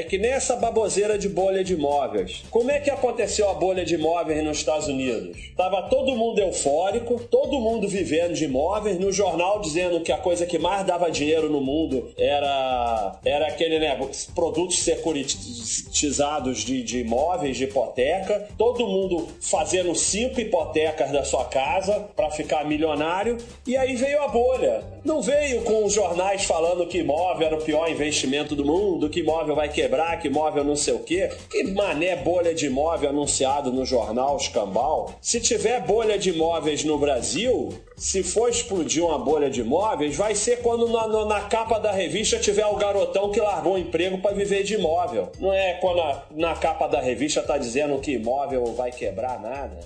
é que nem essa baboseira de bolha de imóveis. Como é que aconteceu a bolha de imóveis nos Estados Unidos? Tava todo mundo eufórico, todo mundo vivendo de imóveis, no jornal dizendo que a coisa que mais dava dinheiro no mundo era, era aquele né, produtos securitizados de, de imóveis, de hipoteca, todo mundo fazendo cinco hipotecas da sua casa para ficar milionário, e aí veio a bolha. Não veio com os jornais falando que imóvel era o pior investimento do mundo, que imóvel vai quebrar, que imóvel não sei o quê. Que mané bolha de imóvel anunciado no jornal escambau. Se tiver bolha de imóveis no Brasil, se for explodir uma bolha de imóveis, vai ser quando na, na capa da revista tiver o garotão que largou o emprego para viver de imóvel. Não é quando a, na capa da revista tá dizendo que imóvel vai quebrar nada.